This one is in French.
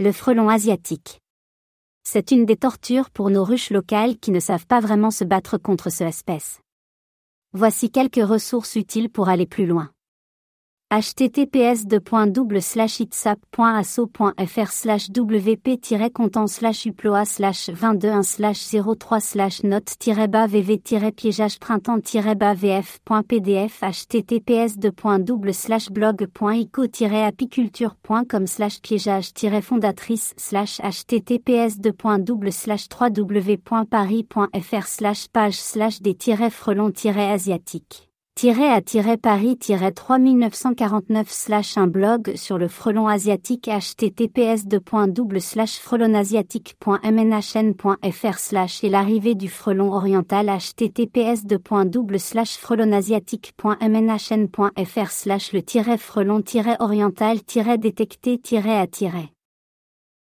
Le frelon asiatique. C'est une des tortures pour nos ruches locales qui ne savent pas vraiment se battre contre ce espèce. Voici quelques ressources utiles pour aller plus loin https itsap.asso.fr slash wp-content slash uploa slash 22 slash 03 slash note-bas vv piégeage printemps-bas vf.pdf https slash blog.ico-apiculture.com slash piégeage-fondatrice slash https slash www.paris.fr slash page slash des-frelons-asiatiques a-paris-3949 slash un blog sur le frelon asiatique https frelonasiatique.mnhn.fr slash et l'arrivée du frelon oriental https frelonasiatique.mnhn.fr slash le frelon oriental détecté à